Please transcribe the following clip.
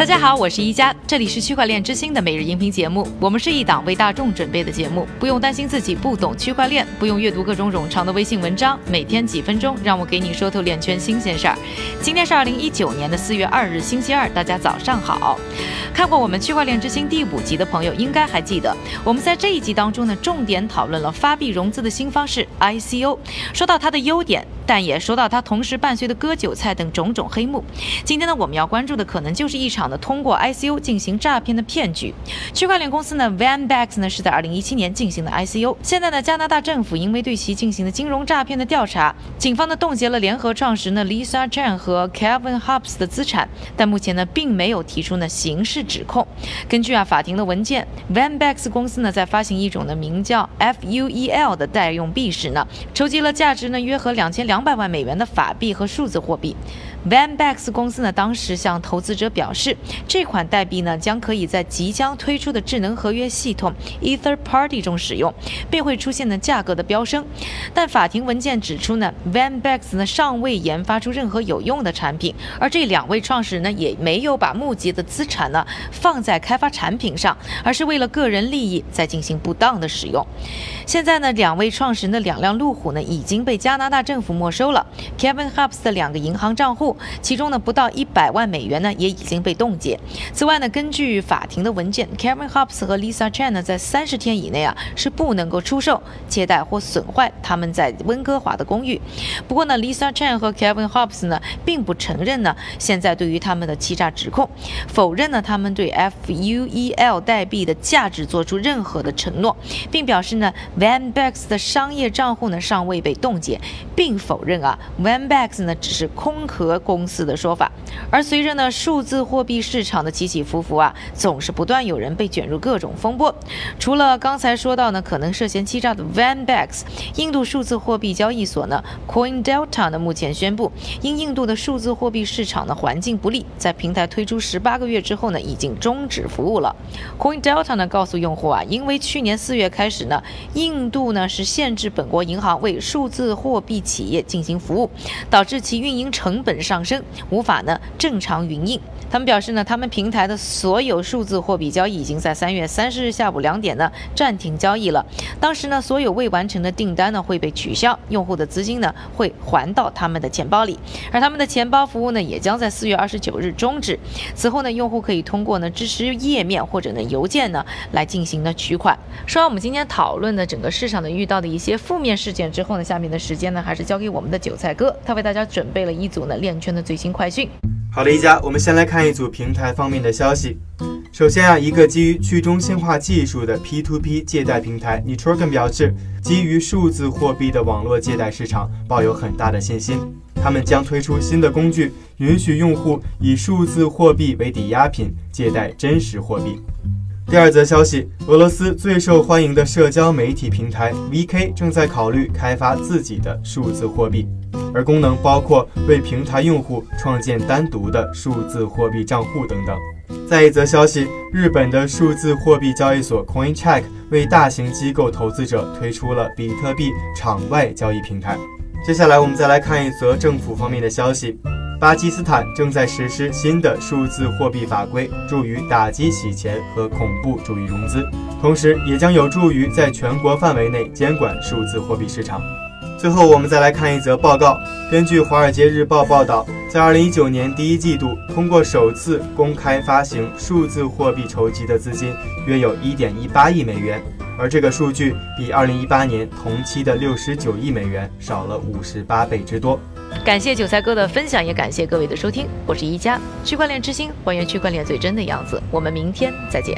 大家好，我是一加，这里是区块链之星的每日音频节目。我们是一档为大众准备的节目，不用担心自己不懂区块链，不用阅读各种冗长的微信文章，每天几分钟，让我给你说透链圈新鲜事儿。今天是二零一九年的四月二日，星期二，大家早上好。看过我们区块链之星第五集的朋友，应该还记得，我们在这一集当中呢，重点讨论了发币融资的新方式 ICO，说到它的优点。但也说到它同时伴随的割韭菜等种种黑幕。今天呢，我们要关注的可能就是一场呢通过 ICO 进行诈骗的骗局。区块链公司呢，VanBax 呢是在2017年进行的 ICO。现在呢，加拿大政府因为对其进行的金融诈骗的调查，警方呢冻结了联合创始呢 Lisa Chan 和 Kevin Hobbs 的资产，但目前呢并没有提出呢刑事指控。根据啊法庭的文件，VanBax 公司呢在发行一种呢名叫 FUEL 的代用币时呢，筹集了价值呢约合两千。两百万美元的法币和数字货币。VanBax 公司呢，当时向投资者表示，这款代币呢将可以在即将推出的智能合约系统 EtherParty 中使用，并会出现呢价格的飙升。但法庭文件指出呢，VanBax 呢尚未研发出任何有用的产品，而这两位创始人呢也没有把募集的资产呢放在开发产品上，而是为了个人利益在进行不当的使用。现在呢，两位创始人的两辆路虎呢已经被加拿大政府没收了，Kevin Hubs 的两个银行账户。其中呢，不到一百万美元呢，也已经被冻结。此外呢，根据法庭的文件，Kevin Hobbs 和 Lisa Chan 呢，在三十天以内啊，是不能够出售、借贷或损坏他们在温哥华的公寓。不过呢，Lisa Chan 和 Kevin Hobbs 呢，并不承认呢，现在对于他们的欺诈指控，否认呢，他们对 FUEL 代币的价值做出任何的承诺，并表示呢，VanBax 的商业账户呢，尚未被冻结，并否认啊，VanBax 呢，只是空壳。公司的说法，而随着呢数字货币市场的起起伏伏啊，总是不断有人被卷入各种风波。除了刚才说到呢可能涉嫌欺诈的 VanBax，印度数字货币交易所呢 Coin Delta 呢目前宣布，因印度的数字货币市场的环境不利，在平台推出十八个月之后呢，已经终止服务了。Coin Delta 呢告诉用户啊，因为去年四月开始呢，印度呢是限制本国银行为数字货币企业进行服务，导致其运营成本。上升无法呢正常营运。他们表示呢，他们平台的所有数字货币交易已经在三月三十日下午两点呢暂停交易了。当时呢，所有未完成的订单呢会被取消，用户的资金呢会还到他们的钱包里。而他们的钱包服务呢也将在四月二十九日终止。此后呢，用户可以通过呢支持页面或者呢邮件呢来进行呢取款。说完我们今天讨论的整个市场的遇到的一些负面事件之后呢，下面的时间呢还是交给我们的韭菜哥，他为大家准备了一组呢链。圈的最新快讯。好的，一家，我们先来看一组平台方面的消息。首先啊，一个基于去中心化技术的 P2P 借贷平台 Nitrogen 表示，基于数字货币的网络借贷市场抱有很大的信心。他们将推出新的工具，允许用户以数字货币为抵押品借贷真实货币。第二则消息，俄罗斯最受欢迎的社交媒体平台 VK 正在考虑开发自己的数字货币。而功能包括为平台用户创建单独的数字货币账户等等。再一则消息，日本的数字货币交易所 CoinCheck 为大型机构投资者推出了比特币场外交易平台。接下来我们再来看一则政府方面的消息：巴基斯坦正在实施新的数字货币法规，助于打击洗钱和恐怖主义融资，同时也将有助于在全国范围内监管数字货币市场。最后，我们再来看一则报告。根据《华尔街日报》报道，在2019年第一季度，通过首次公开发行数字货币筹集的资金约有1.18亿美元，而这个数据比2018年同期的69亿美元少了58倍之多。感谢韭菜哥的分享，也感谢各位的收听。我是一加区块链之星，还原区块链最真的样子。我们明天再见。